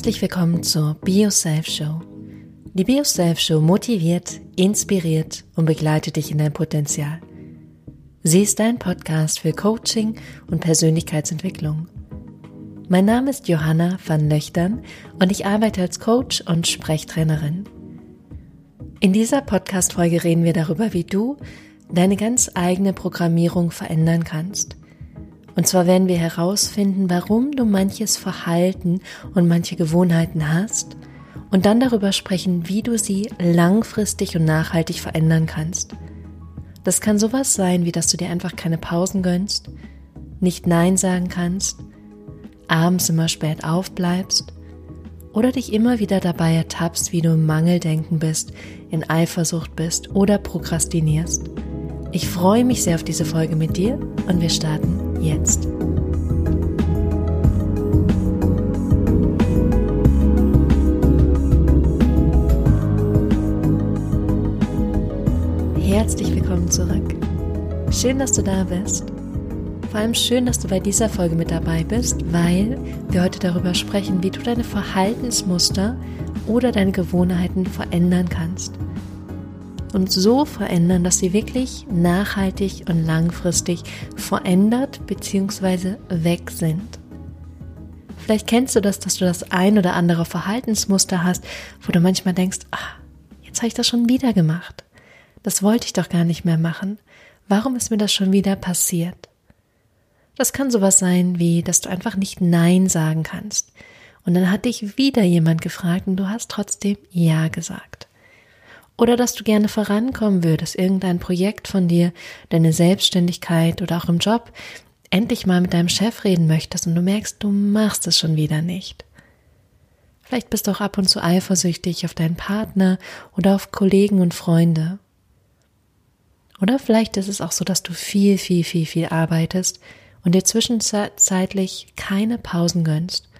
Herzlich willkommen zur BioSelf Show. Die BioSelf Show motiviert, inspiriert und begleitet dich in dein Potenzial. Sie ist dein Podcast für Coaching und Persönlichkeitsentwicklung. Mein Name ist Johanna van Löchtern und ich arbeite als Coach und Sprechtrainerin. In dieser Podcast-Folge reden wir darüber, wie du deine ganz eigene Programmierung verändern kannst und zwar werden wir herausfinden, warum du manches Verhalten und manche Gewohnheiten hast und dann darüber sprechen, wie du sie langfristig und nachhaltig verändern kannst. Das kann sowas sein, wie dass du dir einfach keine Pausen gönnst, nicht Nein sagen kannst, abends immer spät aufbleibst oder dich immer wieder dabei ertappst, wie du im Mangeldenken bist, in Eifersucht bist oder prokrastinierst. Ich freue mich sehr auf diese Folge mit dir und wir starten jetzt. Herzlich willkommen zurück. Schön, dass du da bist. Vor allem schön, dass du bei dieser Folge mit dabei bist, weil wir heute darüber sprechen, wie du deine Verhaltensmuster oder deine Gewohnheiten verändern kannst und so verändern, dass sie wirklich nachhaltig und langfristig verändert bzw. weg sind. Vielleicht kennst du das, dass du das ein oder andere Verhaltensmuster hast, wo du manchmal denkst, ah, jetzt habe ich das schon wieder gemacht. Das wollte ich doch gar nicht mehr machen. Warum ist mir das schon wieder passiert? Das kann sowas sein wie, dass du einfach nicht Nein sagen kannst. Und dann hat dich wieder jemand gefragt und du hast trotzdem Ja gesagt. Oder dass du gerne vorankommen würdest, irgendein Projekt von dir, deine Selbstständigkeit oder auch im Job, endlich mal mit deinem Chef reden möchtest und du merkst, du machst es schon wieder nicht. Vielleicht bist du auch ab und zu eifersüchtig auf deinen Partner oder auf Kollegen und Freunde. Oder vielleicht ist es auch so, dass du viel, viel, viel, viel arbeitest und dir zwischenzeitlich keine Pausen gönnst.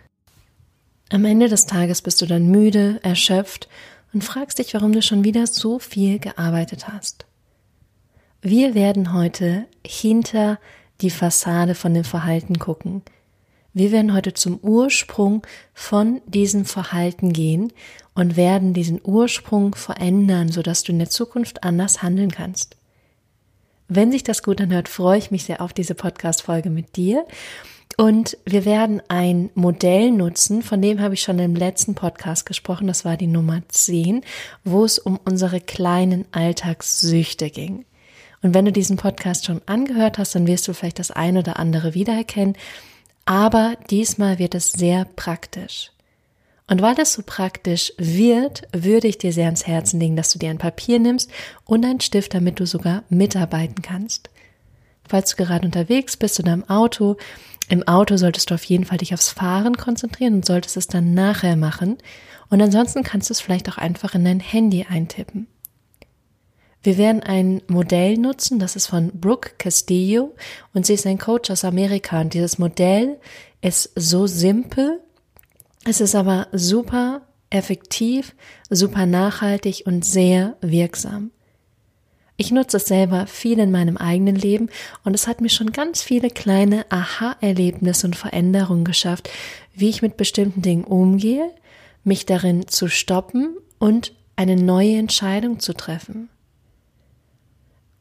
Am Ende des Tages bist du dann müde, erschöpft und fragst dich, warum du schon wieder so viel gearbeitet hast. Wir werden heute hinter die Fassade von dem Verhalten gucken. Wir werden heute zum Ursprung von diesem Verhalten gehen und werden diesen Ursprung verändern, sodass du in der Zukunft anders handeln kannst. Wenn sich das gut anhört, freue ich mich sehr auf diese Podcast-Folge mit dir und wir werden ein Modell nutzen, von dem habe ich schon im letzten Podcast gesprochen, das war die Nummer 10, wo es um unsere kleinen Alltagssüchte ging. Und wenn du diesen Podcast schon angehört hast, dann wirst du vielleicht das ein oder andere wiedererkennen. Aber diesmal wird es sehr praktisch. Und weil das so praktisch wird, würde ich dir sehr ans Herzen legen, dass du dir ein Papier nimmst und einen Stift, damit du sogar mitarbeiten kannst. Falls du gerade unterwegs bist oder im Auto, im Auto solltest du auf jeden Fall dich aufs Fahren konzentrieren und solltest es dann nachher machen. Und ansonsten kannst du es vielleicht auch einfach in dein Handy eintippen. Wir werden ein Modell nutzen, das ist von Brooke Castillo und sie ist ein Coach aus Amerika und dieses Modell ist so simpel, es ist aber super effektiv, super nachhaltig und sehr wirksam. Ich nutze es selber viel in meinem eigenen Leben und es hat mir schon ganz viele kleine Aha-Erlebnisse und Veränderungen geschafft, wie ich mit bestimmten Dingen umgehe, mich darin zu stoppen und eine neue Entscheidung zu treffen.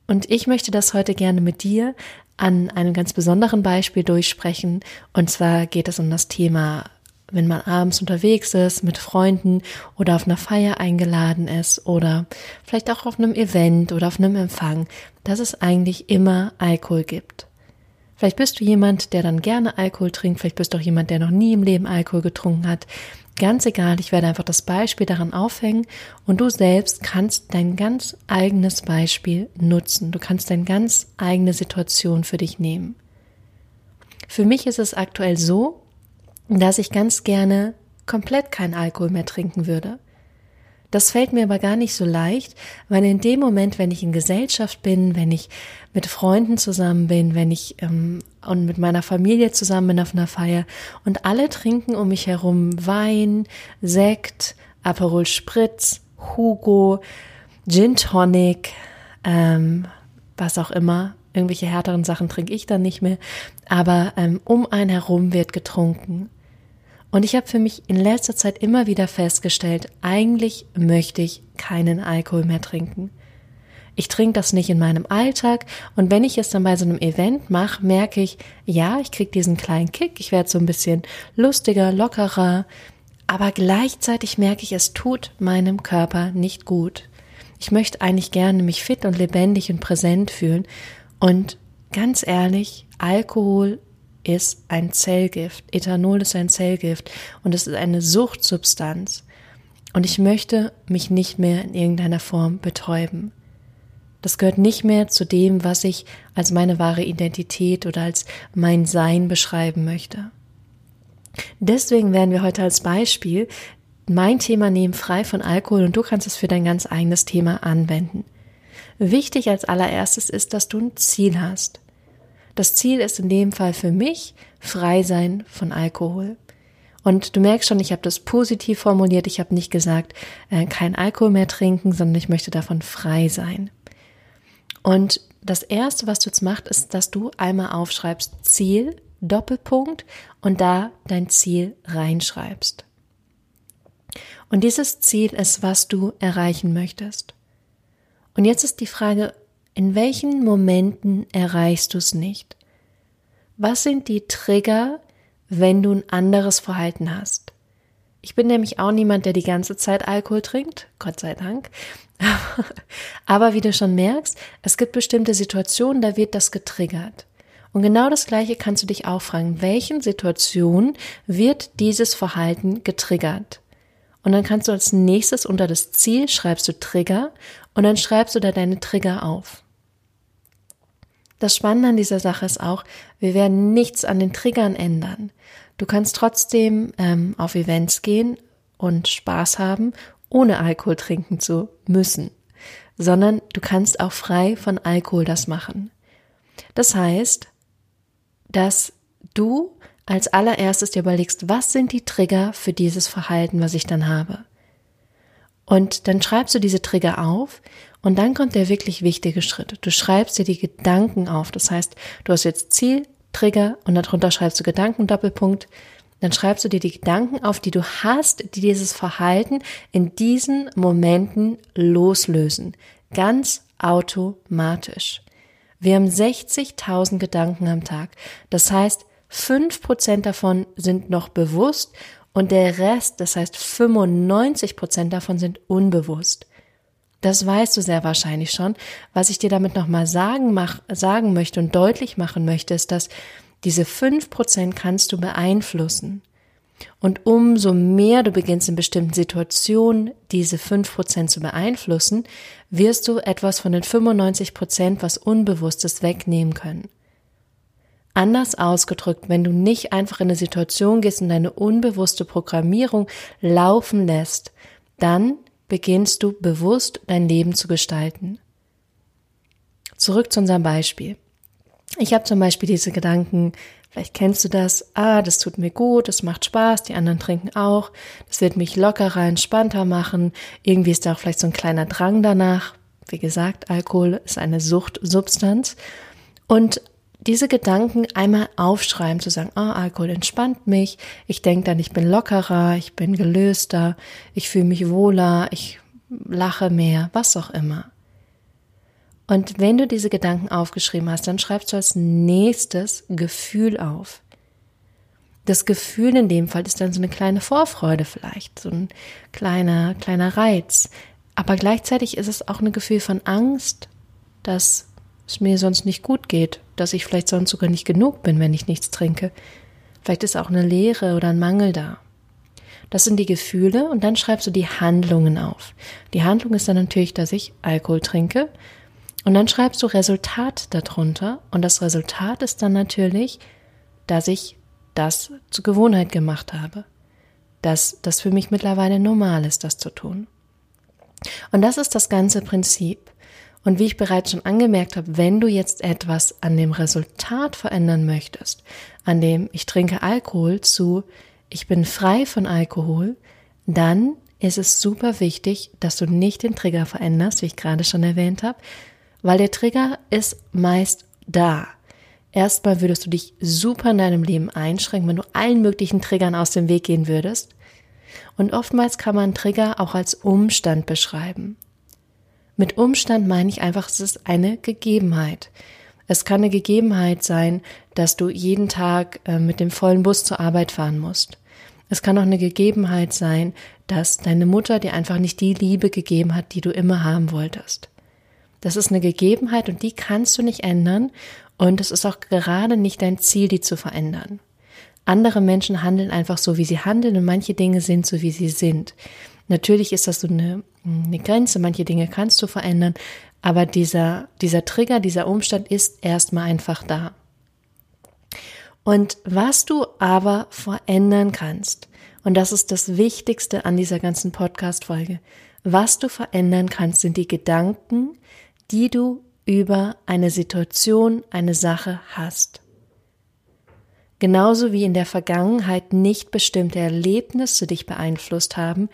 Und ich möchte das heute gerne mit dir an einem ganz besonderen Beispiel durchsprechen. Und zwar geht es um das Thema wenn man abends unterwegs ist mit Freunden oder auf einer Feier eingeladen ist oder vielleicht auch auf einem Event oder auf einem Empfang, dass es eigentlich immer Alkohol gibt. Vielleicht bist du jemand, der dann gerne Alkohol trinkt, vielleicht bist du auch jemand, der noch nie im Leben Alkohol getrunken hat. Ganz egal, ich werde einfach das Beispiel daran aufhängen und du selbst kannst dein ganz eigenes Beispiel nutzen. Du kannst deine ganz eigene Situation für dich nehmen. Für mich ist es aktuell so, dass ich ganz gerne komplett kein Alkohol mehr trinken würde. Das fällt mir aber gar nicht so leicht, weil in dem Moment, wenn ich in Gesellschaft bin, wenn ich mit Freunden zusammen bin, wenn ich ähm, und mit meiner Familie zusammen bin auf einer Feier und alle trinken um mich herum Wein, Sekt, Aperol Spritz, Hugo, Gin Tonic, ähm, was auch immer, irgendwelche härteren Sachen trinke ich dann nicht mehr, aber ähm, um einen herum wird getrunken Und ich habe für mich in letzter Zeit immer wieder festgestellt, eigentlich möchte ich keinen Alkohol mehr trinken. Ich trinke das nicht in meinem Alltag und wenn ich es dann bei so einem Event mache, merke ich, ja, ich kriege diesen kleinen Kick, ich werde so ein bisschen lustiger, lockerer, aber gleichzeitig merke ich, es tut meinem Körper nicht gut. Ich möchte eigentlich gerne mich fit und lebendig und präsent fühlen und ganz ehrlich, Alkohol ist ein Zellgift. Ethanol ist ein Zellgift und es ist eine Suchtsubstanz. Und ich möchte mich nicht mehr in irgendeiner Form betäuben. Das gehört nicht mehr zu dem, was ich als meine wahre Identität oder als mein Sein beschreiben möchte. Deswegen werden wir heute als Beispiel mein Thema nehmen, frei von Alkohol, und du kannst es für dein ganz eigenes Thema anwenden. Wichtig als allererstes ist, dass du ein Ziel hast. Das Ziel ist in dem Fall für mich frei sein von Alkohol. Und du merkst schon, ich habe das positiv formuliert. Ich habe nicht gesagt, äh, kein Alkohol mehr trinken, sondern ich möchte davon frei sein. Und das Erste, was du jetzt machst, ist, dass du einmal aufschreibst Ziel, Doppelpunkt und da dein Ziel reinschreibst. Und dieses Ziel ist, was du erreichen möchtest. Und jetzt ist die Frage, in welchen Momenten erreichst du es nicht? Was sind die Trigger, wenn du ein anderes Verhalten hast? Ich bin nämlich auch niemand, der die ganze Zeit Alkohol trinkt, Gott sei Dank. Aber wie du schon merkst, es gibt bestimmte Situationen, da wird das getriggert. Und genau das Gleiche kannst du dich auch fragen, welchen Situationen wird dieses Verhalten getriggert? Und dann kannst du als nächstes unter das Ziel schreibst du Trigger und dann schreibst du da deine Trigger auf. Das Spannende an dieser Sache ist auch, wir werden nichts an den Triggern ändern. Du kannst trotzdem ähm, auf Events gehen und Spaß haben, ohne Alkohol trinken zu müssen, sondern du kannst auch frei von Alkohol das machen. Das heißt, dass du als allererstes dir überlegst, was sind die Trigger für dieses Verhalten, was ich dann habe. Und dann schreibst du diese Trigger auf und dann kommt der wirklich wichtige Schritt. Du schreibst dir die Gedanken auf. Das heißt, du hast jetzt Ziel, Trigger und darunter schreibst du Gedanken, Doppelpunkt. Dann schreibst du dir die Gedanken auf, die du hast, die dieses Verhalten in diesen Momenten loslösen. Ganz automatisch. Wir haben 60.000 Gedanken am Tag. Das heißt, fünf Prozent davon sind noch bewusst und der Rest, das heißt 95 Prozent davon sind unbewusst. Das weißt du sehr wahrscheinlich schon. Was ich dir damit nochmal sagen, sagen möchte und deutlich machen möchte, ist, dass diese fünf Prozent kannst du beeinflussen. Und umso mehr du beginnst in bestimmten Situationen diese fünf Prozent zu beeinflussen, wirst du etwas von den 95 Prozent, was Unbewusstes wegnehmen können. Anders ausgedrückt, wenn du nicht einfach in eine Situation gehst und deine unbewusste Programmierung laufen lässt, dann beginnst du bewusst dein Leben zu gestalten. Zurück zu unserem Beispiel. Ich habe zum Beispiel diese Gedanken, vielleicht kennst du das, ah, das tut mir gut, das macht Spaß, die anderen trinken auch, das wird mich lockerer, entspannter machen, irgendwie ist da auch vielleicht so ein kleiner Drang danach. Wie gesagt, Alkohol ist eine Suchtsubstanz. Und diese Gedanken einmal aufschreiben, zu sagen, ah, Alkohol entspannt mich, ich denke dann, ich bin lockerer, ich bin gelöster, ich fühle mich wohler, ich lache mehr, was auch immer. Und wenn du diese Gedanken aufgeschrieben hast, dann schreibst du als nächstes Gefühl auf. Das Gefühl in dem Fall ist dann so eine kleine Vorfreude vielleicht, so ein kleiner, kleiner Reiz. Aber gleichzeitig ist es auch ein Gefühl von Angst, dass es mir sonst nicht gut geht, dass ich vielleicht sonst sogar nicht genug bin, wenn ich nichts trinke. Vielleicht ist auch eine Leere oder ein Mangel da. Das sind die Gefühle und dann schreibst du die Handlungen auf. Die Handlung ist dann natürlich, dass ich Alkohol trinke und dann schreibst du Resultat darunter und das Resultat ist dann natürlich, dass ich das zur Gewohnheit gemacht habe. Dass das für mich mittlerweile normal ist, das zu tun. Und das ist das ganze Prinzip. Und wie ich bereits schon angemerkt habe, wenn du jetzt etwas an dem Resultat verändern möchtest, an dem ich trinke Alkohol zu ich bin frei von Alkohol, dann ist es super wichtig, dass du nicht den Trigger veränderst, wie ich gerade schon erwähnt habe, weil der Trigger ist meist da. Erstmal würdest du dich super in deinem Leben einschränken, wenn du allen möglichen Triggern aus dem Weg gehen würdest. Und oftmals kann man Trigger auch als Umstand beschreiben. Mit Umstand meine ich einfach, es ist eine Gegebenheit. Es kann eine Gegebenheit sein, dass du jeden Tag äh, mit dem vollen Bus zur Arbeit fahren musst. Es kann auch eine Gegebenheit sein, dass deine Mutter dir einfach nicht die Liebe gegeben hat, die du immer haben wolltest. Das ist eine Gegebenheit und die kannst du nicht ändern und es ist auch gerade nicht dein Ziel, die zu verändern. Andere Menschen handeln einfach so, wie sie handeln und manche Dinge sind so, wie sie sind. Natürlich ist das so eine, eine Grenze, manche Dinge kannst du verändern, aber dieser, dieser Trigger, dieser Umstand ist erstmal einfach da. Und was du aber verändern kannst, und das ist das Wichtigste an dieser ganzen Podcast-Folge, was du verändern kannst, sind die Gedanken, die du über eine Situation, eine Sache hast. Genauso wie in der Vergangenheit nicht bestimmte Erlebnisse dich beeinflusst haben,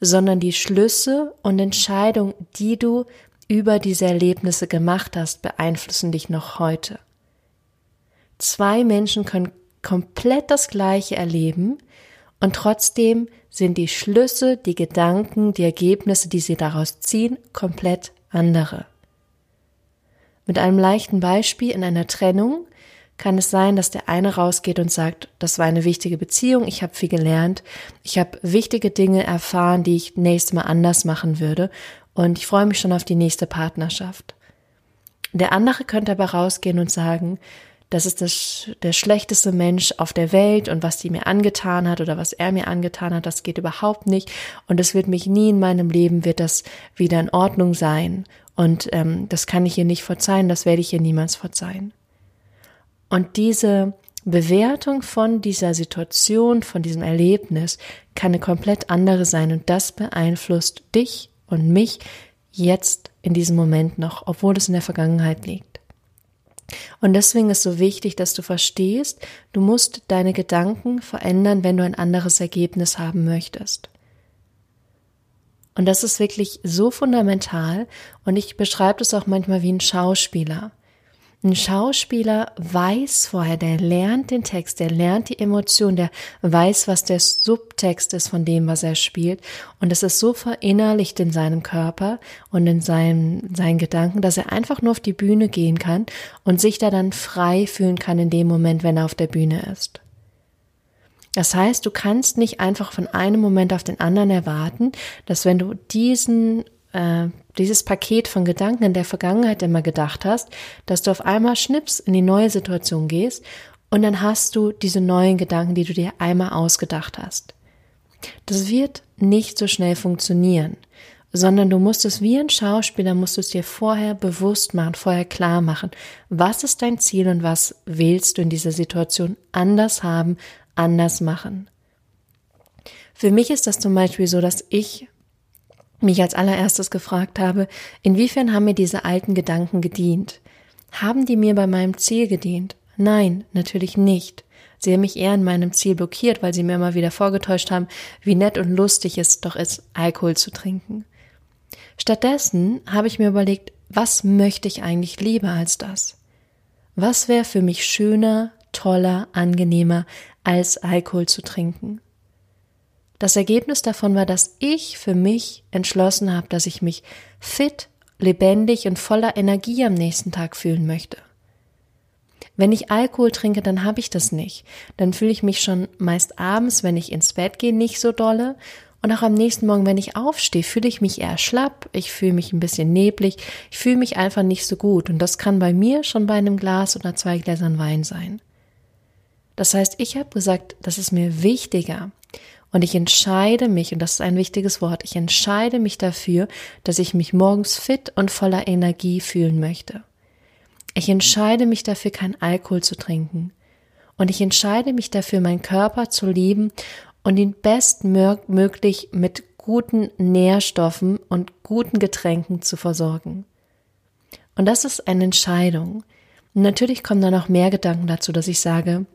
sondern die Schlüsse und Entscheidungen, die du über diese Erlebnisse gemacht hast, beeinflussen dich noch heute. Zwei Menschen können komplett das Gleiche erleben und trotzdem sind die Schlüsse, die Gedanken, die Ergebnisse, die sie daraus ziehen, komplett andere. Mit einem leichten Beispiel in einer Trennung kann es sein, dass der eine rausgeht und sagt, das war eine wichtige Beziehung, ich habe viel gelernt, ich habe wichtige Dinge erfahren, die ich nächstes Mal anders machen würde und ich freue mich schon auf die nächste Partnerschaft. Der andere könnte aber rausgehen und sagen, das ist das, der schlechteste Mensch auf der Welt und was die mir angetan hat oder was er mir angetan hat, das geht überhaupt nicht und es wird mich nie in meinem Leben wird das wieder in Ordnung sein und ähm, das kann ich ihr nicht verzeihen, das werde ich ihr niemals verzeihen. Und diese Bewertung von dieser Situation, von diesem Erlebnis kann eine komplett andere sein und das beeinflusst dich und mich jetzt in diesem Moment noch, obwohl es in der Vergangenheit liegt. Und deswegen ist so wichtig, dass du verstehst, du musst deine Gedanken verändern, wenn du ein anderes Ergebnis haben möchtest. Und das ist wirklich so fundamental und ich beschreibe das auch manchmal wie ein Schauspieler. Ein Schauspieler weiß vorher, der lernt den Text, der lernt die Emotion, der weiß, was der Subtext ist von dem, was er spielt. Und es ist so verinnerlicht in seinem Körper und in seinen, seinen Gedanken, dass er einfach nur auf die Bühne gehen kann und sich da dann frei fühlen kann in dem Moment, wenn er auf der Bühne ist. Das heißt, du kannst nicht einfach von einem Moment auf den anderen erwarten, dass wenn du diesen äh, dieses Paket von Gedanken in der Vergangenheit immer gedacht hast, dass du auf einmal schnips in die neue Situation gehst und dann hast du diese neuen Gedanken, die du dir einmal ausgedacht hast. Das wird nicht so schnell funktionieren, sondern du musst es wie ein Schauspieler, musst du es dir vorher bewusst machen, vorher klar machen. Was ist dein Ziel und was willst du in dieser Situation anders haben, anders machen? Für mich ist das zum Beispiel so, dass ich mich als allererstes gefragt habe, inwiefern haben mir diese alten Gedanken gedient? Haben die mir bei meinem Ziel gedient? Nein, natürlich nicht. Sie haben mich eher in meinem Ziel blockiert, weil sie mir immer wieder vorgetäuscht haben, wie nett und lustig es doch ist, Alkohol zu trinken. Stattdessen habe ich mir überlegt, was möchte ich eigentlich lieber als das? Was wäre für mich schöner, toller, angenehmer, als Alkohol zu trinken? Das Ergebnis davon war, dass ich für mich entschlossen habe, dass ich mich fit, lebendig und voller Energie am nächsten Tag fühlen möchte. Wenn ich Alkohol trinke, dann habe ich das nicht. Dann fühle ich mich schon meist abends, wenn ich ins Bett gehe, nicht so dolle. Und auch am nächsten Morgen, wenn ich aufstehe, fühle ich mich eher schlapp, ich fühle mich ein bisschen neblig, ich fühle mich einfach nicht so gut. Und das kann bei mir schon bei einem Glas oder zwei Gläsern Wein sein. Das heißt, ich habe gesagt, das ist mir wichtiger, und ich entscheide mich, und das ist ein wichtiges Wort, ich entscheide mich dafür, dass ich mich morgens fit und voller Energie fühlen möchte. Ich entscheide mich dafür, kein Alkohol zu trinken. Und ich entscheide mich dafür, meinen Körper zu lieben und ihn bestmöglich mit guten Nährstoffen und guten Getränken zu versorgen. Und das ist eine Entscheidung. Und natürlich kommen da noch mehr Gedanken dazu, dass ich sage,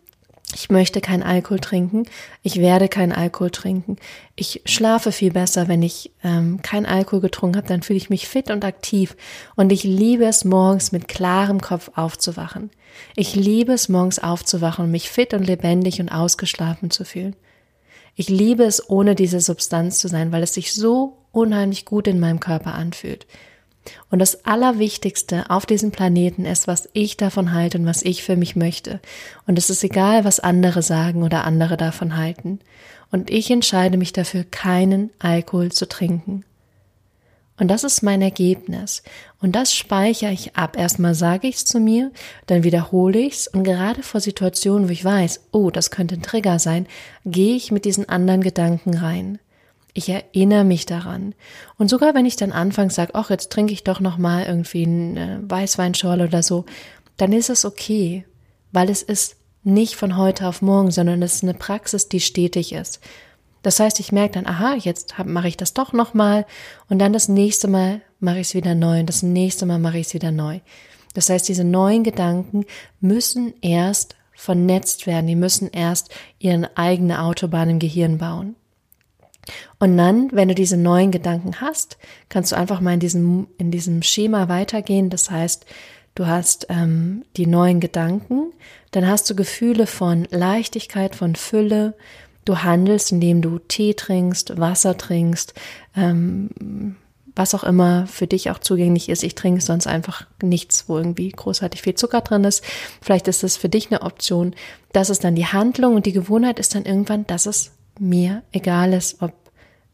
ich möchte keinen Alkohol trinken, ich werde keinen Alkohol trinken. Ich schlafe viel besser, wenn ich ähm, keinen Alkohol getrunken habe, dann fühle ich mich fit und aktiv. Und ich liebe es, morgens mit klarem Kopf aufzuwachen. Ich liebe es, morgens aufzuwachen und mich fit und lebendig und ausgeschlafen zu fühlen. Ich liebe es, ohne diese Substanz zu sein, weil es sich so unheimlich gut in meinem Körper anfühlt. Und das Allerwichtigste auf diesem Planeten ist, was ich davon halte und was ich für mich möchte. Und es ist egal, was andere sagen oder andere davon halten. Und ich entscheide mich dafür, keinen Alkohol zu trinken. Und das ist mein Ergebnis. Und das speichere ich ab. Erstmal sage ich es zu mir, dann wiederhole ich es. Und gerade vor Situationen, wo ich weiß, oh, das könnte ein Trigger sein, gehe ich mit diesen anderen Gedanken rein. Ich erinnere mich daran. Und sogar wenn ich dann anfangs sage, ach, jetzt trinke ich doch noch mal irgendwie eine Weißweinschorle oder so, dann ist es okay, weil es ist nicht von heute auf morgen, sondern es ist eine Praxis, die stetig ist. Das heißt, ich merke dann, aha, jetzt mache ich das doch noch mal und dann das nächste Mal mache ich es wieder neu und das nächste Mal mache ich es wieder neu. Das heißt, diese neuen Gedanken müssen erst vernetzt werden, die müssen erst ihren eigene Autobahn im Gehirn bauen. Und dann, wenn du diese neuen Gedanken hast, kannst du einfach mal in diesem, in diesem Schema weitergehen. Das heißt, du hast ähm, die neuen Gedanken, dann hast du Gefühle von Leichtigkeit, von Fülle. Du handelst, indem du Tee trinkst, Wasser trinkst, ähm, was auch immer für dich auch zugänglich ist. Ich trinke sonst einfach nichts, wo irgendwie großartig viel Zucker drin ist. Vielleicht ist das für dich eine Option. Das ist dann die Handlung und die Gewohnheit ist dann irgendwann, dass es mir egal ist, ob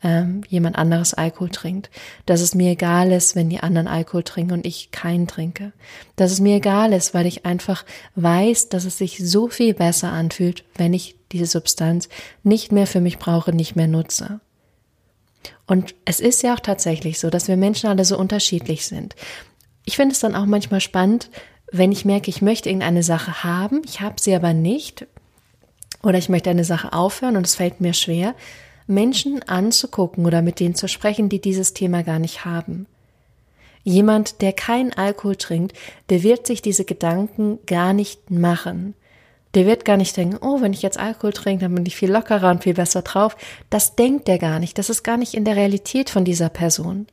ähm, jemand anderes Alkohol trinkt. Dass es mir egal ist, wenn die anderen Alkohol trinken und ich keinen trinke. Dass es mir egal ist, weil ich einfach weiß, dass es sich so viel besser anfühlt, wenn ich diese Substanz nicht mehr für mich brauche, nicht mehr nutze. Und es ist ja auch tatsächlich so, dass wir Menschen alle so unterschiedlich sind. Ich finde es dann auch manchmal spannend, wenn ich merke, ich möchte irgendeine Sache haben, ich habe sie aber nicht, oder ich möchte eine Sache aufhören und es fällt mir schwer, Menschen anzugucken oder mit denen zu sprechen, die dieses Thema gar nicht haben. Jemand, der keinen Alkohol trinkt, der wird sich diese Gedanken gar nicht machen. Der wird gar nicht denken, oh, wenn ich jetzt Alkohol trinke, dann bin ich viel lockerer und viel besser drauf. Das denkt er gar nicht. Das ist gar nicht in der Realität von dieser Person.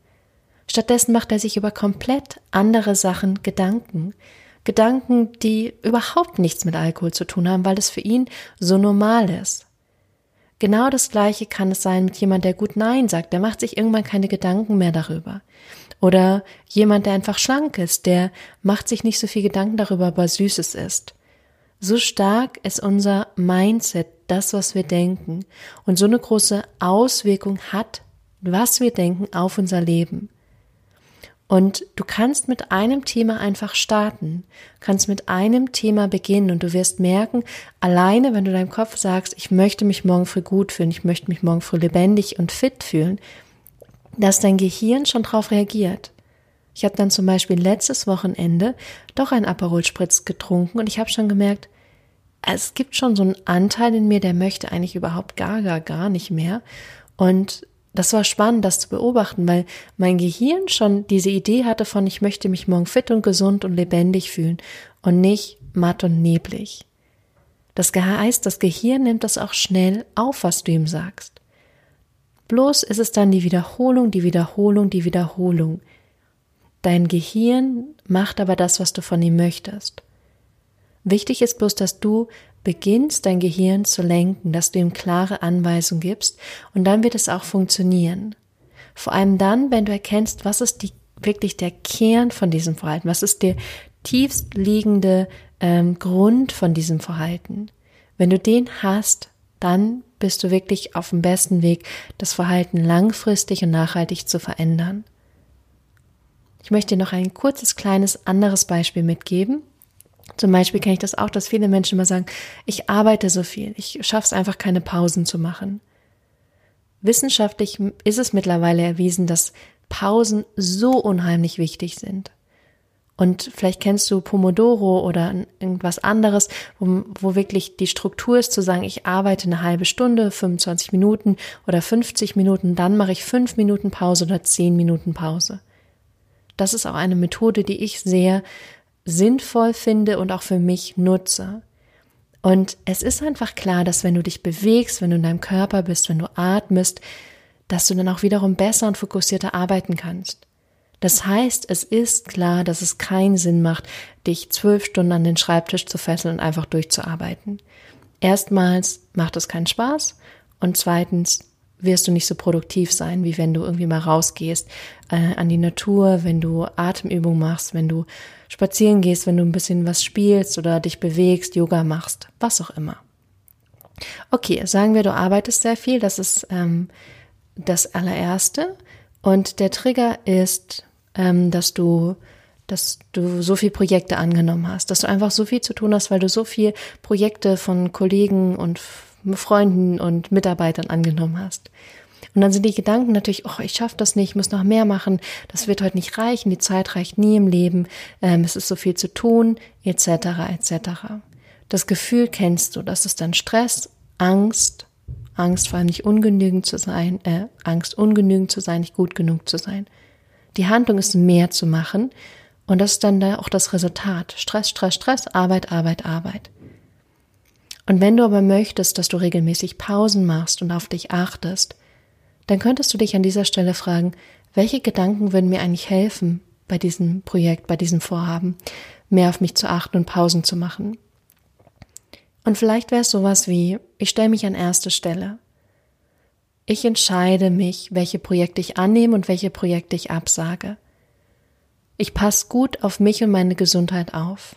Stattdessen macht er sich über komplett andere Sachen Gedanken. Gedanken, die überhaupt nichts mit Alkohol zu tun haben, weil es für ihn so normal ist. Genau das Gleiche kann es sein mit jemand, der gut Nein sagt. Der macht sich irgendwann keine Gedanken mehr darüber. Oder jemand, der einfach schlank ist, der macht sich nicht so viel Gedanken darüber, er Süßes ist. So stark ist unser Mindset, das, was wir denken, und so eine große Auswirkung hat, was wir denken auf unser Leben. Und du kannst mit einem Thema einfach starten, kannst mit einem Thema beginnen und du wirst merken, alleine wenn du deinem Kopf sagst, ich möchte mich morgen früh gut fühlen, ich möchte mich morgen früh lebendig und fit fühlen, dass dein Gehirn schon darauf reagiert. Ich habe dann zum Beispiel letztes Wochenende doch ein Aperol Spritz getrunken und ich habe schon gemerkt, es gibt schon so einen Anteil in mir, der möchte eigentlich überhaupt gar, gar, gar nicht mehr. Und das war spannend, das zu beobachten, weil mein Gehirn schon diese Idee hatte von, ich möchte mich morgen fit und gesund und lebendig fühlen und nicht matt und neblig. Das heißt, das Gehirn nimmt das auch schnell auf, was du ihm sagst. Bloß ist es dann die Wiederholung, die Wiederholung, die Wiederholung. Dein Gehirn macht aber das, was du von ihm möchtest. Wichtig ist bloß, dass du beginnst dein Gehirn zu lenken, dass du ihm klare Anweisungen gibst und dann wird es auch funktionieren. Vor allem dann, wenn du erkennst, was ist die, wirklich der Kern von diesem Verhalten, was ist der tiefst liegende ähm, Grund von diesem Verhalten. Wenn du den hast, dann bist du wirklich auf dem besten Weg, das Verhalten langfristig und nachhaltig zu verändern. Ich möchte dir noch ein kurzes, kleines anderes Beispiel mitgeben. Zum Beispiel kenne ich das auch, dass viele Menschen immer sagen, ich arbeite so viel, ich schaffe es einfach keine Pausen zu machen. Wissenschaftlich ist es mittlerweile erwiesen, dass Pausen so unheimlich wichtig sind. Und vielleicht kennst du Pomodoro oder irgendwas anderes, wo, wo, wirklich die Struktur ist zu sagen, ich arbeite eine halbe Stunde, 25 Minuten oder 50 Minuten, dann mache ich fünf Minuten Pause oder zehn Minuten Pause. Das ist auch eine Methode, die ich sehr sinnvoll finde und auch für mich nutze. Und es ist einfach klar, dass wenn du dich bewegst, wenn du in deinem Körper bist, wenn du atmest, dass du dann auch wiederum besser und fokussierter arbeiten kannst. Das heißt, es ist klar, dass es keinen Sinn macht, dich zwölf Stunden an den Schreibtisch zu fesseln und einfach durchzuarbeiten. Erstmals macht es keinen Spaß und zweitens wirst du nicht so produktiv sein, wie wenn du irgendwie mal rausgehst äh, an die Natur, wenn du Atemübung machst, wenn du spazieren gehst, wenn du ein bisschen was spielst oder dich bewegst, Yoga machst, was auch immer. Okay, sagen wir, du arbeitest sehr viel, das ist ähm, das allererste. Und der Trigger ist, ähm, dass du dass du so viel Projekte angenommen hast, dass du einfach so viel zu tun hast, weil du so viel Projekte von Kollegen und Freunden und Mitarbeitern angenommen hast. Und dann sind die Gedanken natürlich, oh, ich schaffe das nicht, ich muss noch mehr machen, das wird heute nicht reichen, die Zeit reicht nie im Leben, ähm, es ist so viel zu tun, etc., etc. Das Gefühl kennst du, das ist dann Stress, Angst, Angst vor allem nicht ungenügend zu sein, äh, Angst ungenügend zu sein, nicht gut genug zu sein. Die Handlung ist mehr zu machen und das ist dann da auch das Resultat. Stress, Stress, Stress, Arbeit, Arbeit, Arbeit. Und wenn du aber möchtest, dass du regelmäßig Pausen machst und auf dich achtest, dann könntest du dich an dieser Stelle fragen, welche Gedanken würden mir eigentlich helfen, bei diesem Projekt, bei diesem Vorhaben, mehr auf mich zu achten und Pausen zu machen. Und vielleicht wäre es sowas wie, ich stelle mich an erste Stelle. Ich entscheide mich, welche Projekte ich annehme und welche Projekte ich absage. Ich passe gut auf mich und meine Gesundheit auf.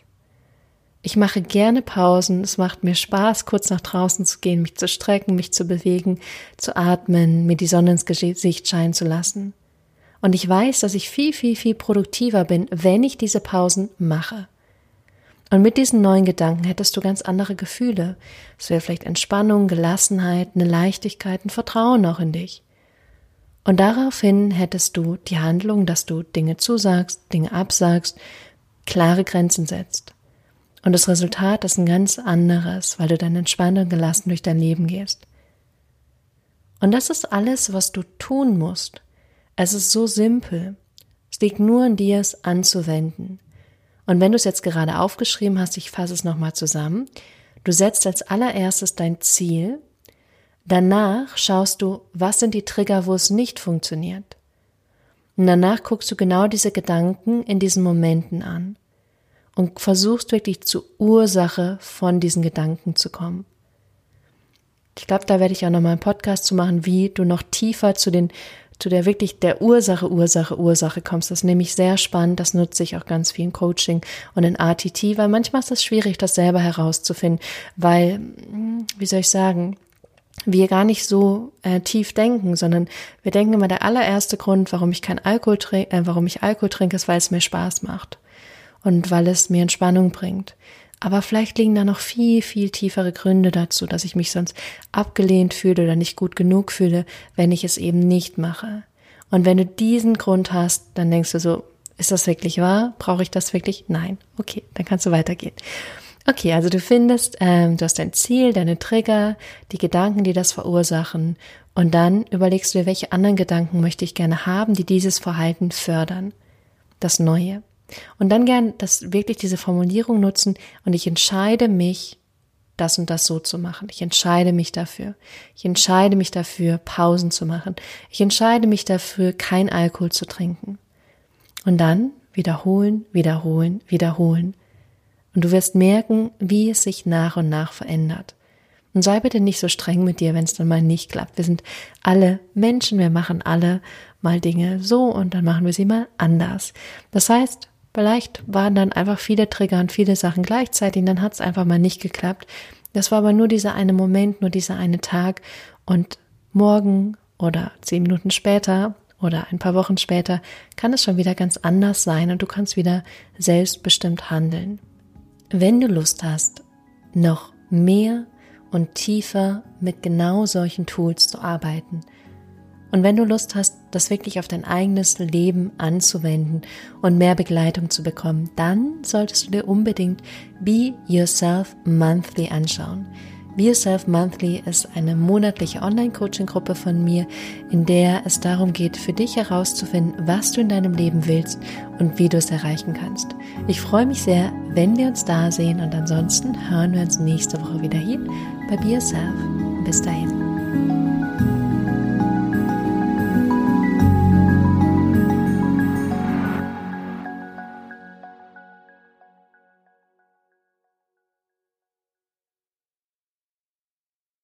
Ich mache gerne Pausen. Es macht mir Spaß, kurz nach draußen zu gehen, mich zu strecken, mich zu bewegen, zu atmen, mir die Sonne ins Gesicht scheinen zu lassen. Und ich weiß, dass ich viel, viel, viel produktiver bin, wenn ich diese Pausen mache. Und mit diesen neuen Gedanken hättest du ganz andere Gefühle. Es wäre vielleicht Entspannung, Gelassenheit, eine Leichtigkeit, ein Vertrauen auch in dich. Und daraufhin hättest du die Handlung, dass du Dinge zusagst, Dinge absagst, klare Grenzen setzt. Und das Resultat ist ein ganz anderes, weil du dann entspannt und gelassen durch dein Leben gehst. Und das ist alles, was du tun musst. Es ist so simpel. Es liegt nur an dir, es anzuwenden. Und wenn du es jetzt gerade aufgeschrieben hast, ich fasse es nochmal zusammen. Du setzt als allererstes dein Ziel. Danach schaust du, was sind die Trigger, wo es nicht funktioniert. Und danach guckst du genau diese Gedanken in diesen Momenten an und versuchst wirklich zur Ursache von diesen Gedanken zu kommen. Ich glaube, da werde ich auch noch mal einen Podcast zu machen, wie du noch tiefer zu den zu der wirklich der Ursache, Ursache, Ursache kommst. Das ist nämlich sehr spannend. Das nutze ich auch ganz viel in Coaching und in ATT, weil manchmal ist es schwierig, das selber herauszufinden, weil, hm, wie soll ich sagen, wir gar nicht so äh, tief denken, sondern wir denken immer, der allererste Grund, warum ich kein Alkohol trinke, äh, warum ich Alkohol trinke, ist, weil es mir Spaß macht und weil es mir Entspannung bringt. Aber vielleicht liegen da noch viel, viel tiefere Gründe dazu, dass ich mich sonst abgelehnt fühle oder nicht gut genug fühle, wenn ich es eben nicht mache. Und wenn du diesen Grund hast, dann denkst du so, ist das wirklich wahr? Brauche ich das wirklich? Nein. Okay, dann kannst du weitergehen. Okay, also du findest, ähm, du hast dein Ziel, deine Trigger, die Gedanken, die das verursachen. Und dann überlegst du dir, welche anderen Gedanken möchte ich gerne haben, die dieses Verhalten fördern. Das Neue. Und dann gern das wirklich diese Formulierung nutzen und ich entscheide mich, das und das so zu machen. Ich entscheide mich dafür. Ich entscheide mich dafür, Pausen zu machen. Ich entscheide mich dafür, kein Alkohol zu trinken. Und dann wiederholen, wiederholen, wiederholen. Und du wirst merken, wie es sich nach und nach verändert. Und sei bitte nicht so streng mit dir, wenn es dann mal nicht klappt. Wir sind alle Menschen, wir machen alle mal Dinge so und dann machen wir sie mal anders. Das heißt, Vielleicht waren dann einfach viele Trigger und viele Sachen gleichzeitig, dann hat es einfach mal nicht geklappt. Das war aber nur dieser eine Moment, nur dieser eine Tag und morgen oder zehn Minuten später oder ein paar Wochen später kann es schon wieder ganz anders sein und du kannst wieder selbstbestimmt handeln. Wenn du Lust hast, noch mehr und tiefer mit genau solchen Tools zu arbeiten, und wenn du Lust hast, das wirklich auf dein eigenes Leben anzuwenden und mehr Begleitung zu bekommen, dann solltest du dir unbedingt Be Yourself Monthly anschauen. Be Yourself Monthly ist eine monatliche Online-Coaching-Gruppe von mir, in der es darum geht, für dich herauszufinden, was du in deinem Leben willst und wie du es erreichen kannst. Ich freue mich sehr, wenn wir uns da sehen und ansonsten hören wir uns nächste Woche wieder hier bei Be Yourself. Bis dahin.